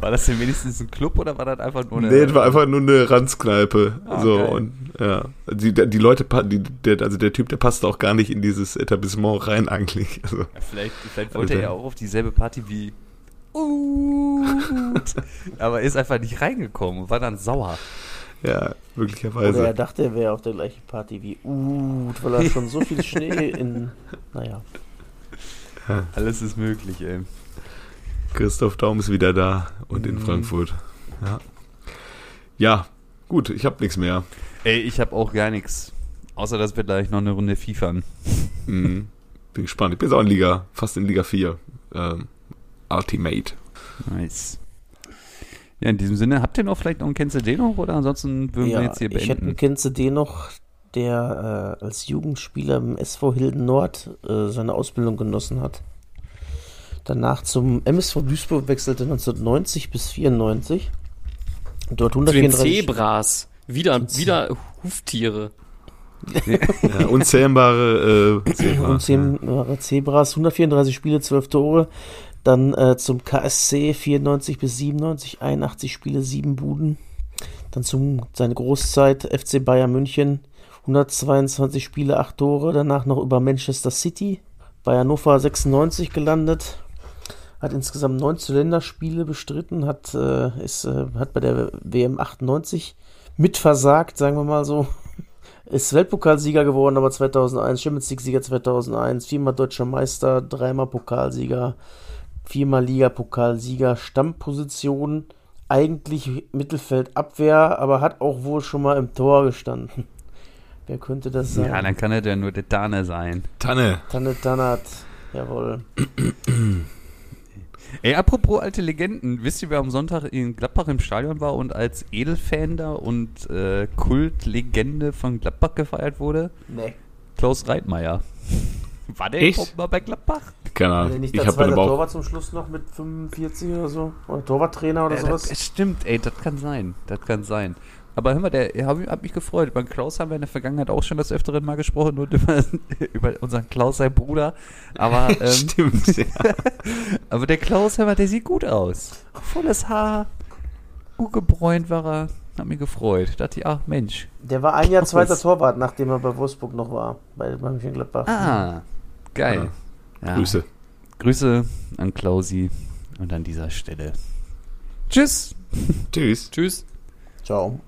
C: War das denn wenigstens ein Club oder war das einfach nur eine.
B: Nee, das war einfach nur eine Ranzkneipe.
C: Ah,
B: so,
C: geil.
B: und ja. Die, die Leute, die, der, also der Typ, der passt auch gar nicht in dieses Etablissement rein eigentlich. Also,
C: Ja, vielleicht, vielleicht wollte
B: Also-
C: er ja auch auf dieselbe Party wie. Ut. Aber ist einfach nicht reingekommen und war dann sauer.
B: ja,
A: Oder er
B: möglicherweise.
A: dachte, er wäre auf der gleichen Party wie Ut, weil er schon so viel Schnee in. Naja.
C: Alles ist möglich, ey.
B: Christoph Daum ist wieder da und in
C: Mhm.
B: Frankfurt. Ja. Ja, gut, ich habe nichts mehr.
C: Ey, ich habe auch gar nichts. Außer, dass wir gleich noch eine Runde FIFA.
B: Mhm. Bin gespannt. Ich bin jetzt auch in Liga, fast in Liga 4. Ähm, Ultimate.
C: Nice. Ja, in diesem Sinne, habt ihr noch vielleicht noch einen Kennst du den noch oder ansonsten würden
A: Ja,
C: wir jetzt hier
A: ich hätte einen
C: beenden?
A: Kennst du den noch, der äh, als Jugendspieler im SV Hilden Nord äh, seine Ausbildung genossen hat. Danach zum MSV Duisburg wechselte 1990 bis 94. Und dort
D: Zu den
A: 134
D: Zebras. Wieder, wieder Huftiere.
B: Ja, unzähmbare äh, Zebras,
A: Unzähmbare Zebras, 134 Spiele, 12 Tore. Dann äh, zum KSC 94 bis 97, 81 Spiele, 7 Buden. Dann zum seine Großzeit FC Bayern München, 122 Spiele, 8 Tore. Danach noch über Manchester City, bei Hannover 96 gelandet. Hat insgesamt 19 Länderspiele bestritten, hat, äh, ist, äh, hat bei der WM 98 mitversagt, sagen wir mal so. Ist Weltpokalsieger geworden, aber 2001, Champions League-Sieger 2001, viermal deutscher Meister, dreimal Pokalsieger, viermal Ligapokalsieger, Stammposition, eigentlich Mittelfeldabwehr, aber hat auch wohl schon mal im Tor gestanden. Wer könnte das sein?
C: Ja, dann kann er ja nur der Dane sein.
B: Tanne.
A: Tanne Tannert, jawohl.
C: Ey, apropos alte Legenden, wisst ihr, wer am Sonntag in Gladbach im Stadion war und als Edelfan da und äh, Kultlegende von Gladbach gefeiert wurde?
A: Nee.
C: Klaus Reitmeier. War der
B: Echt?
C: überhaupt mal bei Gladbach?
B: Keine
A: War
B: Ahnung.
A: der nicht
B: Ich
A: der
B: habe
A: zweite
B: aber auch.
A: Torwart zum Schluss noch mit 45 oder so? Oder Torwarttrainer oder
C: Ja,
A: sowas?
C: das, stimmt, ey, das kann sein. Das kann sein. Aber hör mal, der hab, hab mich gefreut. Beim Klaus haben wir in der Vergangenheit auch schon das Öfteren mal gesprochen und über, über unseren Klaus, sein Bruder. Aber, ähm,
B: Stimmt, ja.
C: aber der Klaus, hör mal, der sieht gut aus. Volles Haar, gut gebräunt war er. Hat mich gefreut. Dachte ich, ach Mensch.
A: Der war ein Jahr
C: Ach,
A: zweiter? Torwart, nachdem er bei Wolfsburg noch war, bei Mönchengladbach.
C: Ah, geil. Ja.
B: Grüße.
C: Grüße an Klausi und an dieser Stelle. Tschüss.
B: Tschüss.
D: Tschüss.
A: Ciao.